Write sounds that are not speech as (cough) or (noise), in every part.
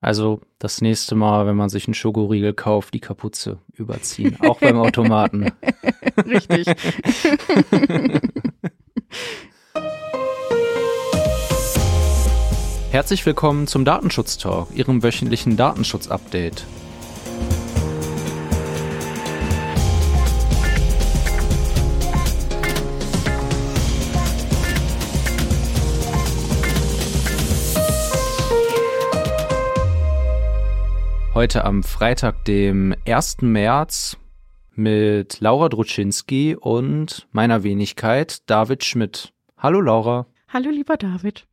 Also das nächste Mal, wenn man sich einen Schokoriegel kauft, die Kapuze überziehen. Auch beim Automaten. (laughs) Richtig. Herzlich willkommen zum Datenschutz Talk, Ihrem wöchentlichen Datenschutz-Update. Heute am Freitag, dem 1. März, mit Laura Druczynski und meiner Wenigkeit David Schmidt. Hallo Laura. Hallo lieber David.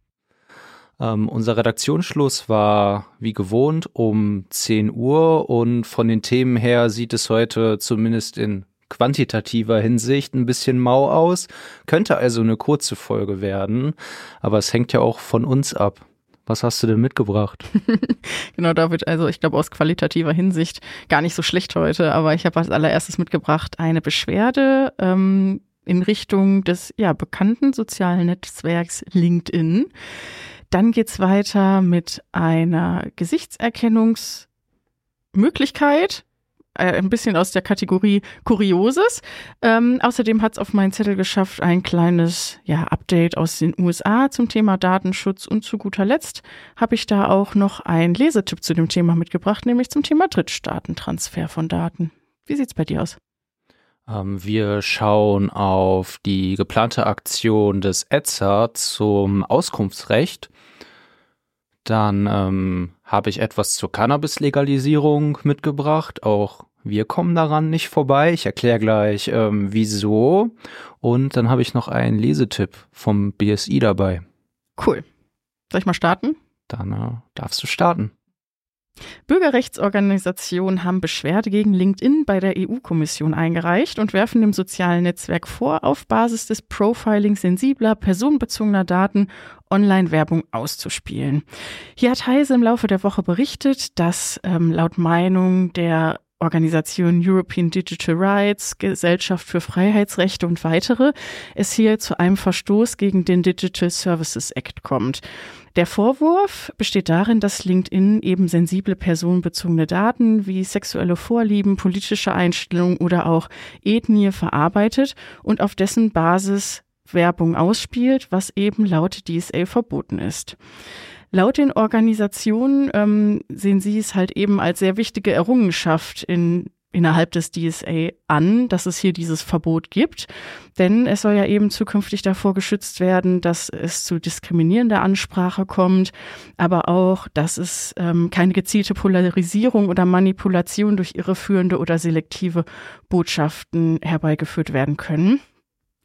Ähm, unser Redaktionsschluss war wie gewohnt um 10 Uhr und von den Themen her sieht es heute zumindest in quantitativer Hinsicht ein bisschen mau aus. Könnte also eine kurze Folge werden, aber es hängt ja auch von uns ab. Was hast du denn mitgebracht? (laughs) genau, David. Also ich glaube aus qualitativer Hinsicht gar nicht so schlecht heute, aber ich habe als allererstes mitgebracht eine Beschwerde ähm, in Richtung des ja bekannten sozialen Netzwerks LinkedIn. Dann geht's weiter mit einer Gesichtserkennungsmöglichkeit ein bisschen aus der Kategorie Kurioses. Ähm, außerdem hat es auf meinen Zettel geschafft ein kleines ja, Update aus den USA zum Thema Datenschutz. Und zu guter Letzt habe ich da auch noch einen Lesetipp zu dem Thema mitgebracht, nämlich zum Thema Drittstaatentransfer von Daten. Wie sieht's bei dir aus? Ähm, wir schauen auf die geplante Aktion des ETSA zum Auskunftsrecht. Dann ähm, habe ich etwas zur Cannabis-Legalisierung mitgebracht. Auch wir kommen daran nicht vorbei. Ich erkläre gleich, ähm, wieso. Und dann habe ich noch einen Lesetipp vom BSI dabei. Cool. Soll ich mal starten? Dann äh, darfst du starten. Bürgerrechtsorganisationen haben Beschwerde gegen LinkedIn bei der EU-Kommission eingereicht und werfen dem sozialen Netzwerk vor, auf Basis des Profiling sensibler, personenbezogener Daten Online-Werbung auszuspielen. Hier hat Heise im Laufe der Woche berichtet, dass ähm, laut Meinung der Organisation European Digital Rights, Gesellschaft für Freiheitsrechte und weitere, es hier zu einem Verstoß gegen den Digital Services Act kommt. Der Vorwurf besteht darin, dass LinkedIn eben sensible personenbezogene Daten wie sexuelle Vorlieben, politische Einstellungen oder auch Ethnie verarbeitet und auf dessen Basis Werbung ausspielt, was eben laut DSA verboten ist. Laut den Organisationen ähm, sehen sie es halt eben als sehr wichtige Errungenschaft in innerhalb des DSA an, dass es hier dieses Verbot gibt. Denn es soll ja eben zukünftig davor geschützt werden, dass es zu diskriminierender Ansprache kommt, aber auch, dass es ähm, keine gezielte Polarisierung oder Manipulation durch irreführende oder selektive Botschaften herbeigeführt werden können.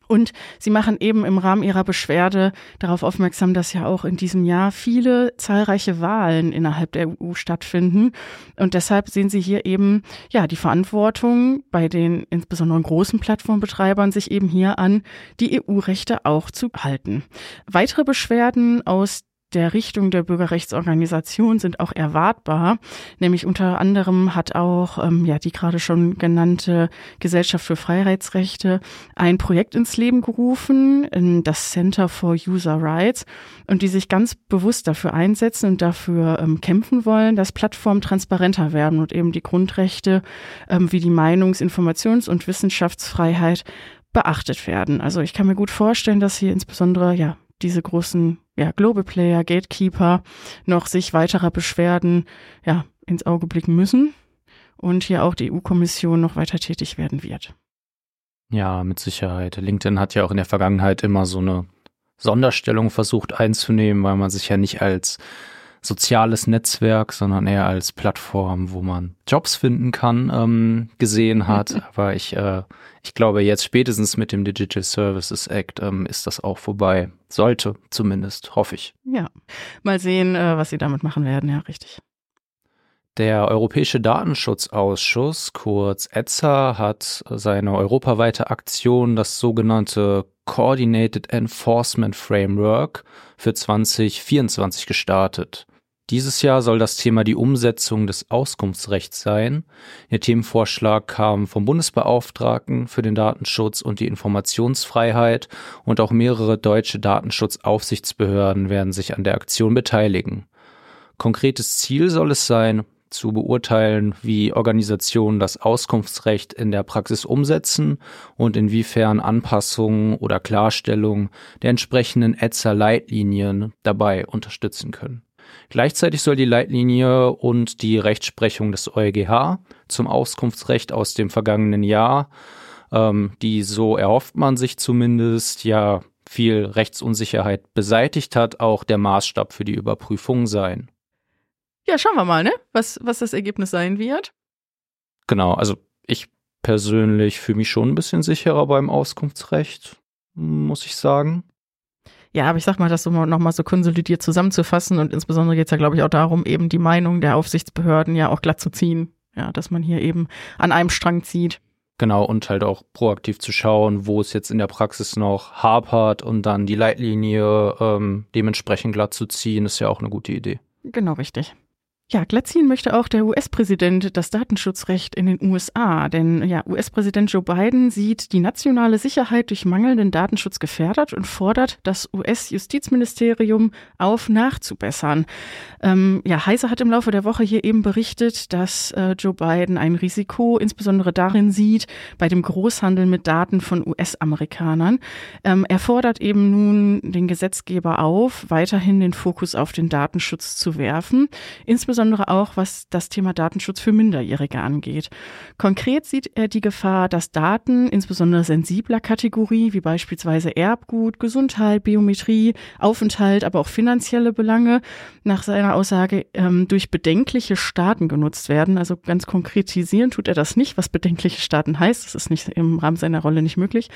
Und sie machen eben im Rahmen ihrer Beschwerde darauf aufmerksam, dass ja auch in diesem Jahr viele zahlreiche Wahlen innerhalb der EU stattfinden. Und deshalb sehen sie hier eben, ja, die Verantwortung bei den insbesondere großen Plattformbetreibern, sich eben hier an die EU-Rechte auch zu halten. Weitere Beschwerden aus der Richtung der Bürgerrechtsorganisation sind auch erwartbar. Nämlich unter anderem hat auch ähm, ja die gerade schon genannte Gesellschaft für Freiheitsrechte ein Projekt ins Leben gerufen, in das Center for User Rights, und die sich ganz bewusst dafür einsetzen und dafür ähm, kämpfen wollen, dass Plattformen transparenter werden und eben die Grundrechte ähm, wie die Meinungs-, Informations- und Wissenschaftsfreiheit beachtet werden. Also ich kann mir gut vorstellen, dass hier insbesondere ja diese großen ja, Global Player, Gatekeeper noch sich weiterer Beschwerden ja, ins Auge blicken müssen und hier auch die EU-Kommission noch weiter tätig werden wird. Ja, mit Sicherheit. LinkedIn hat ja auch in der Vergangenheit immer so eine Sonderstellung versucht einzunehmen, weil man sich ja nicht als soziales Netzwerk, sondern eher als Plattform, wo man Jobs finden kann, ähm, gesehen hat. (laughs) Aber ich, äh, ich glaube, jetzt spätestens mit dem Digital Services Act ähm, ist das auch vorbei. Sollte zumindest, hoffe ich. Ja, mal sehen, äh, was sie damit machen werden. Ja, richtig. Der Europäische Datenschutzausschuss, kurz ETSA, hat seine europaweite Aktion, das sogenannte Coordinated Enforcement Framework, für 2024 gestartet. Dieses Jahr soll das Thema die Umsetzung des Auskunftsrechts sein. Der Themenvorschlag kam vom Bundesbeauftragten für den Datenschutz und die Informationsfreiheit und auch mehrere deutsche Datenschutzaufsichtsbehörden werden sich an der Aktion beteiligen. Konkretes Ziel soll es sein, zu beurteilen, wie Organisationen das Auskunftsrecht in der Praxis umsetzen und inwiefern Anpassungen oder Klarstellungen der entsprechenden ETSA-Leitlinien dabei unterstützen können. Gleichzeitig soll die Leitlinie und die Rechtsprechung des EuGH zum Auskunftsrecht aus dem vergangenen Jahr, ähm, die so erhofft man sich zumindest, ja viel Rechtsunsicherheit beseitigt hat, auch der Maßstab für die Überprüfung sein. Ja, schauen wir mal, ne? Was, was das Ergebnis sein wird. Genau, also ich persönlich fühle mich schon ein bisschen sicherer beim Auskunftsrecht, muss ich sagen. Ja, aber ich sag mal, das so nochmal so konsolidiert zusammenzufassen und insbesondere geht es ja, glaube ich, auch darum, eben die Meinung der Aufsichtsbehörden ja auch glatt zu ziehen. Ja, dass man hier eben an einem Strang zieht. Genau, und halt auch proaktiv zu schauen, wo es jetzt in der Praxis noch hapert und dann die Leitlinie ähm, dementsprechend glatt zu ziehen, ist ja auch eine gute Idee. Genau richtig. Ja, glattziehen möchte auch der US-Präsident das Datenschutzrecht in den USA, denn ja, US-Präsident Joe Biden sieht die nationale Sicherheit durch mangelnden Datenschutz gefährdet und fordert das US-Justizministerium auf, nachzubessern. Ähm, ja, Heise hat im Laufe der Woche hier eben berichtet, dass äh, Joe Biden ein Risiko insbesondere darin sieht, bei dem Großhandel mit Daten von US-Amerikanern. Ähm, er fordert eben nun den Gesetzgeber auf, weiterhin den Fokus auf den Datenschutz zu werfen, insbesondere insbesondere auch was das Thema Datenschutz für Minderjährige angeht. Konkret sieht er die Gefahr, dass Daten insbesondere sensibler Kategorie wie beispielsweise Erbgut, Gesundheit, Biometrie, Aufenthalt, aber auch finanzielle Belange nach seiner Aussage ähm, durch bedenkliche Staaten genutzt werden. Also ganz konkretisieren tut er das nicht, was bedenkliche Staaten heißt. Das ist nicht im Rahmen seiner Rolle nicht möglich.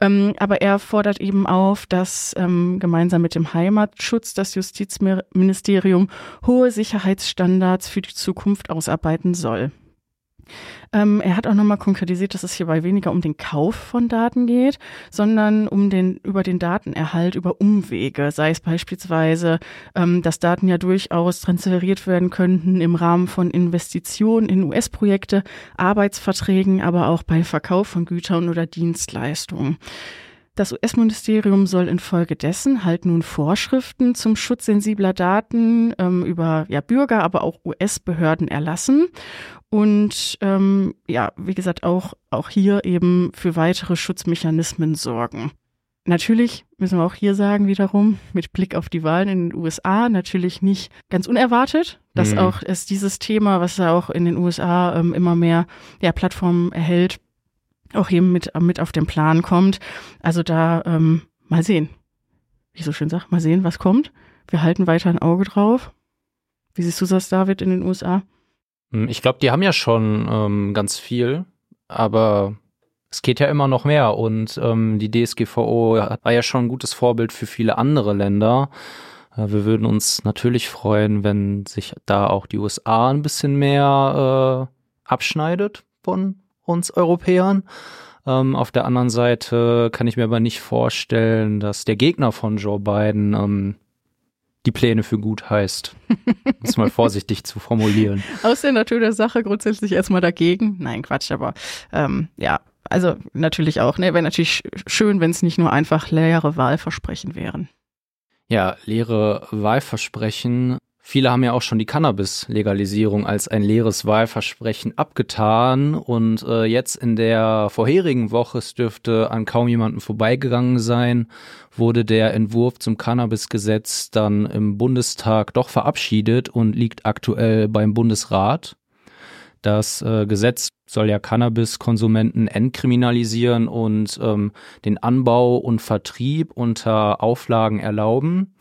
Ähm, aber er fordert eben auf, dass ähm, gemeinsam mit dem Heimatschutz das Justizministerium hohe Sicherheitsstandards Standards für die Zukunft ausarbeiten soll. Ähm, er hat auch nochmal konkretisiert, dass es hierbei weniger um den Kauf von Daten geht, sondern um den, über den Datenerhalt über Umwege, sei es beispielsweise, ähm, dass Daten ja durchaus transferiert werden könnten im Rahmen von Investitionen in US-Projekte, Arbeitsverträgen, aber auch bei Verkauf von Gütern oder Dienstleistungen. Das US-Ministerium soll infolgedessen halt nun Vorschriften zum Schutz sensibler Daten ähm, über ja, Bürger, aber auch US-Behörden erlassen und ähm, ja, wie gesagt, auch, auch hier eben für weitere Schutzmechanismen sorgen. Natürlich müssen wir auch hier sagen, wiederum, mit Blick auf die Wahlen in den USA, natürlich nicht ganz unerwartet, dass mhm. auch es dieses Thema, was ja auch in den USA ähm, immer mehr ja, Plattformen erhält, auch hier mit, mit auf den Plan kommt. Also da ähm, mal sehen. Wie ich so schön sage, mal sehen, was kommt. Wir halten weiter ein Auge drauf. Wie siehst du das, David, in den USA? Hm, ich glaube, die haben ja schon ähm, ganz viel, aber es geht ja immer noch mehr und ähm, die DSGVO war ja schon ein gutes Vorbild für viele andere Länder. Äh, wir würden uns natürlich freuen, wenn sich da auch die USA ein bisschen mehr äh, abschneidet von uns Europäern. Ähm, auf der anderen Seite kann ich mir aber nicht vorstellen, dass der Gegner von Joe Biden ähm, die Pläne für gut heißt. (laughs) Um es mal vorsichtig zu formulieren. Aus der Natur der Sache grundsätzlich erstmal dagegen. Nein, Quatsch, aber ähm, ja, also natürlich auch. Ne, wäre natürlich schön, wenn es nicht nur einfach leere Wahlversprechen wären. Ja, leere Wahlversprechen Viele haben ja auch schon die Cannabis-Legalisierung als ein leeres Wahlversprechen abgetan und äh, jetzt in der vorherigen Woche, es dürfte an kaum jemanden vorbeigegangen sein, wurde der Entwurf zum Cannabis-Gesetz dann im Bundestag doch verabschiedet und liegt aktuell beim Bundesrat. Das äh, Gesetz soll ja Cannabis-Konsumenten entkriminalisieren und ähm, den Anbau und Vertrieb unter Auflagen erlauben.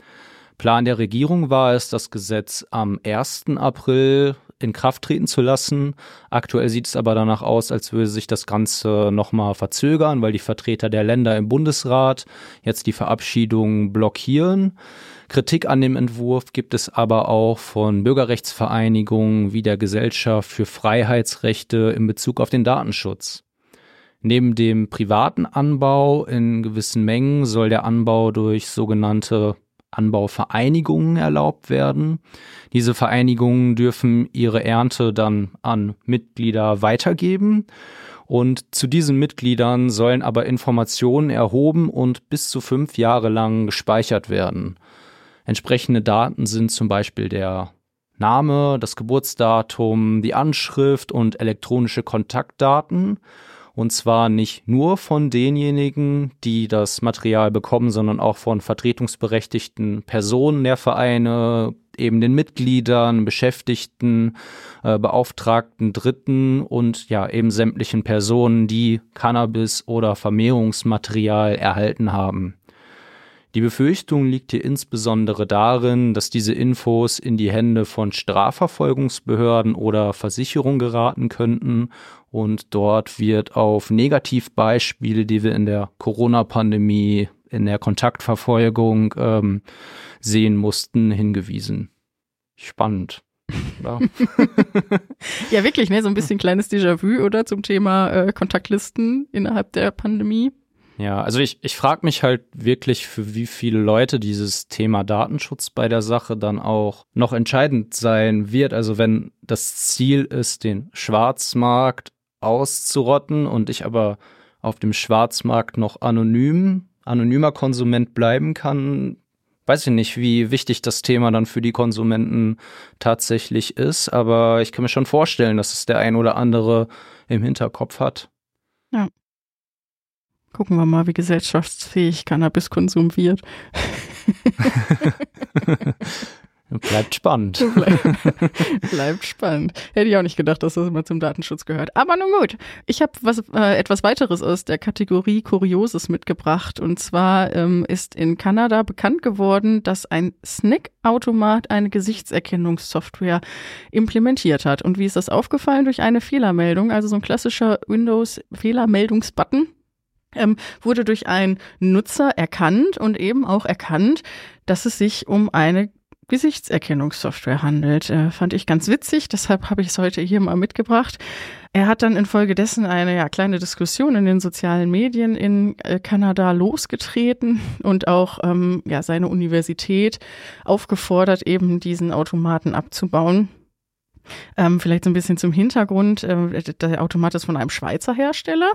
Plan der Regierung war es, das Gesetz am 1. April in Kraft treten zu lassen. Aktuell sieht es aber danach aus, als würde sich das Ganze nochmal verzögern, weil die Vertreter der Länder im Bundesrat jetzt die Verabschiedung blockieren. Kritik an dem Entwurf gibt es aber auch von Bürgerrechtsvereinigungen wie der Gesellschaft für Freiheitsrechte in Bezug auf den Datenschutz. Neben dem privaten Anbau in gewissen Mengen soll der Anbau durch sogenannte Anbauvereinigungen erlaubt werden. Diese Vereinigungen dürfen ihre Ernte dann an Mitglieder weitergeben. Und zu diesen Mitgliedern sollen aber Informationen erhoben und bis zu fünf Jahre lang gespeichert werden. Entsprechende Daten sind zum Beispiel der Name, das Geburtsdatum, die Anschrift und elektronische Kontaktdaten. Und zwar nicht nur von denjenigen, die das Material bekommen, sondern auch von vertretungsberechtigten Personen der Vereine, eben den Mitgliedern, Beschäftigten, äh, Beauftragten, Dritten und ja eben sämtlichen Personen, die Cannabis oder Vermehrungsmaterial erhalten haben. Die Befürchtung liegt hier insbesondere darin, dass diese Infos in die Hände von Strafverfolgungsbehörden oder Versicherungen geraten könnten und dort wird auf Negativbeispiele, die wir in der Corona-Pandemie, in der Kontaktverfolgung ähm, sehen mussten, hingewiesen. Spannend. Ja. (laughs) (laughs) ja, wirklich, ne? So ein bisschen kleines Déjà-vu, oder? Zum Thema äh, Kontaktlisten innerhalb der Pandemie. Ja, also ich, ich frage mich halt wirklich, für wie viele Leute dieses Thema Datenschutz bei der Sache dann auch noch entscheidend sein wird. Also wenn das Ziel ist, den Schwarzmarkt auszurotten und ich aber auf dem Schwarzmarkt noch anonym, anonymer Konsument bleiben kann, weiß ich nicht, wie wichtig das Thema dann für die Konsumenten tatsächlich ist, aber ich kann mir schon vorstellen, dass es der ein oder andere im Hinterkopf hat. Ja. Gucken wir mal, wie gesellschaftsfähig Cannabiskonsum wird. (laughs) Bleibt spannend. (laughs) Bleibt spannend. Hätte ich auch nicht gedacht, dass das mal zum Datenschutz gehört. Aber nun gut. Ich habe was äh, etwas weiteres aus der Kategorie Kurioses mitgebracht. Und zwar ähm, ist in Kanada bekannt geworden, dass ein Snackautomat eine Gesichtserkennungssoftware implementiert hat. Und wie ist das aufgefallen? Durch eine Fehlermeldung, also so ein klassischer Windows-Fehlermeldungsbutton. Ähm, wurde durch einen Nutzer erkannt und eben auch erkannt, dass es sich um eine Gesichtserkennungssoftware handelt. Äh, fand ich ganz witzig, deshalb habe ich es heute hier mal mitgebracht. Er hat dann infolgedessen eine ja, kleine Diskussion in den sozialen Medien in äh, Kanada losgetreten (laughs) und auch ähm, ja, seine Universität aufgefordert, eben diesen Automaten abzubauen. Ähm, vielleicht so ein bisschen zum Hintergrund. Äh, der Automat ist von einem Schweizer Hersteller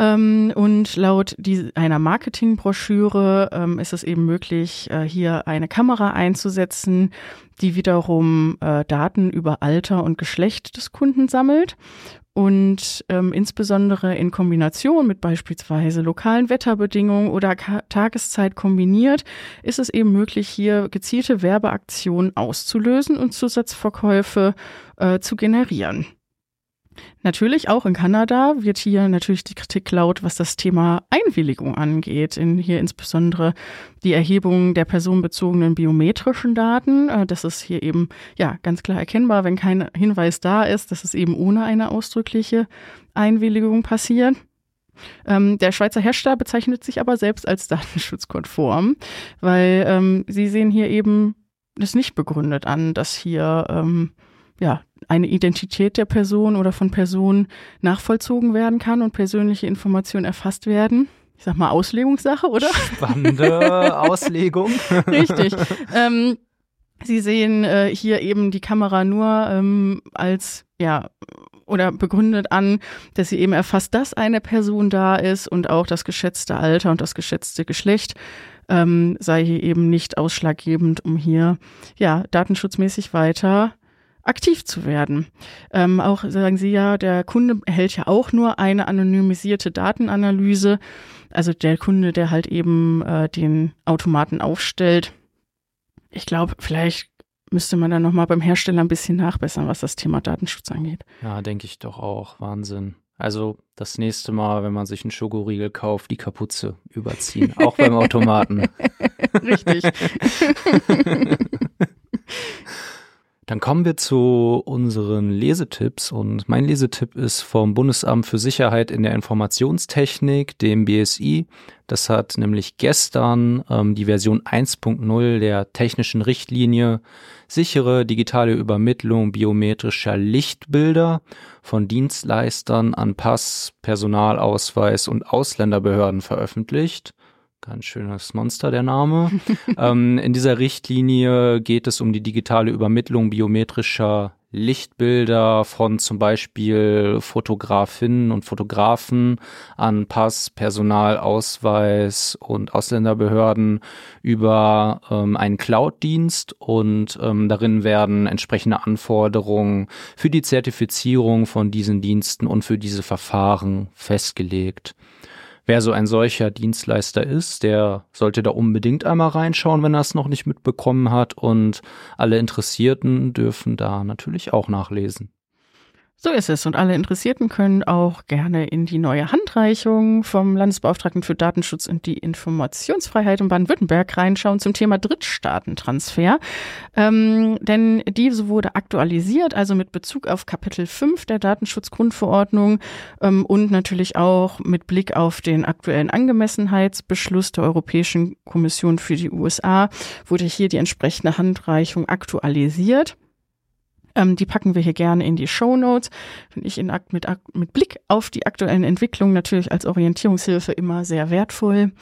ähm, und laut die, einer Marketingbroschüre ähm, ist es eben möglich, äh, hier eine Kamera einzusetzen, die wiederum äh, Daten über Alter und Geschlecht des Kunden sammelt. Und ähm, insbesondere in Kombination mit beispielsweise lokalen Wetterbedingungen oder Ka Tageszeit kombiniert, ist es eben möglich, hier gezielte Werbeaktionen auszulösen und Zusatzverkäufe äh, zu generieren. Natürlich auch in Kanada wird hier natürlich die Kritik laut, was das Thema Einwilligung angeht. In hier insbesondere die Erhebung der personenbezogenen biometrischen Daten. Äh, das ist hier eben ja ganz klar erkennbar, wenn kein Hinweis da ist, dass es eben ohne eine ausdrückliche Einwilligung passiert. Ähm, der Schweizer Hersteller bezeichnet sich aber selbst als datenschutzkonform, weil ähm, sie sehen hier eben das nicht begründet an, dass hier ähm, ja, eine Identität der Person oder von Personen nachvollzogen werden kann und persönliche Informationen erfasst werden. Ich sag mal Auslegungssache, oder? Spannende (laughs) Auslegung. Richtig. Ähm, Sie sehen äh, hier eben die Kamera nur ähm, als, ja, oder begründet an, dass sie eben erfasst, dass eine Person da ist und auch das geschätzte Alter und das geschätzte Geschlecht ähm, sei hier eben nicht ausschlaggebend, um hier, ja, datenschutzmäßig weiter aktiv zu werden. Ähm, auch sagen Sie ja, der Kunde erhält ja auch nur eine anonymisierte Datenanalyse. Also der Kunde, der halt eben äh, den Automaten aufstellt. Ich glaube, vielleicht müsste man dann nochmal beim Hersteller ein bisschen nachbessern, was das Thema Datenschutz angeht. Ja, denke ich doch auch. Wahnsinn. Also das nächste Mal, wenn man sich einen Schokoriegel kauft, die Kapuze überziehen, auch beim Automaten. (laughs) Richtig. (laughs) Dann kommen wir zu unseren Lesetipps und mein Lesetipp ist vom Bundesamt für Sicherheit in der Informationstechnik, dem BSI. Das hat nämlich gestern ähm, die Version 1.0 der technischen Richtlinie sichere digitale Übermittlung biometrischer Lichtbilder von Dienstleistern an Pass, Personalausweis und Ausländerbehörden veröffentlicht. Ganz schönes Monster, der Name. (laughs) ähm, in dieser Richtlinie geht es um die digitale Übermittlung biometrischer Lichtbilder von zum Beispiel Fotografinnen und Fotografen an Pass, Personalausweis und Ausländerbehörden über ähm, einen Cloud-Dienst und ähm, darin werden entsprechende Anforderungen für die Zertifizierung von diesen Diensten und für diese Verfahren festgelegt. Wer so ein solcher Dienstleister ist, der sollte da unbedingt einmal reinschauen, wenn er es noch nicht mitbekommen hat. Und alle Interessierten dürfen da natürlich auch nachlesen. So ist es. Und alle Interessierten können auch gerne in die neue Handreichung vom Landesbeauftragten für Datenschutz und die Informationsfreiheit in Baden-Württemberg reinschauen zum Thema Drittstaatentransfer. Ähm, denn diese wurde aktualisiert, also mit Bezug auf Kapitel 5 der Datenschutzgrundverordnung ähm, und natürlich auch mit Blick auf den aktuellen Angemessenheitsbeschluss der Europäischen Kommission für die USA wurde hier die entsprechende Handreichung aktualisiert. Ähm, die packen wir hier gerne in die Show Notes. Finde ich in, mit, mit Blick auf die aktuellen Entwicklungen natürlich als Orientierungshilfe immer sehr wertvoll.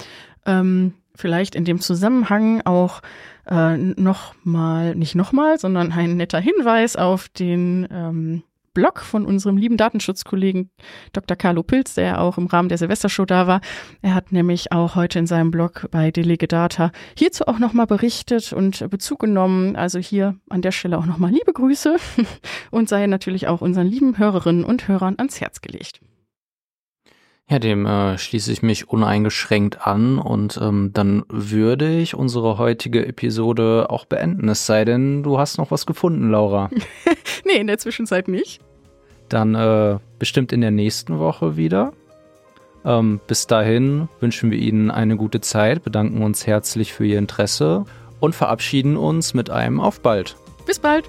Ähm, vielleicht in dem Zusammenhang auch äh, nochmal, nicht nochmal, sondern ein netter Hinweis auf den ähm, Blog von unserem lieben Datenschutzkollegen Dr. Carlo Pilz, der ja auch im Rahmen der Silvestershow da war. Er hat nämlich auch heute in seinem Blog bei Delegedata hierzu auch nochmal berichtet und Bezug genommen. Also hier an der Stelle auch nochmal liebe Grüße (laughs) und sei natürlich auch unseren lieben Hörerinnen und Hörern ans Herz gelegt. Ja, dem äh, schließe ich mich uneingeschränkt an und ähm, dann würde ich unsere heutige Episode auch beenden. Es sei denn, du hast noch was gefunden, Laura. (laughs) nee, in der Zwischenzeit nicht. Dann äh, bestimmt in der nächsten Woche wieder. Ähm, bis dahin wünschen wir Ihnen eine gute Zeit, bedanken uns herzlich für Ihr Interesse und verabschieden uns mit einem Auf bald. Bis bald.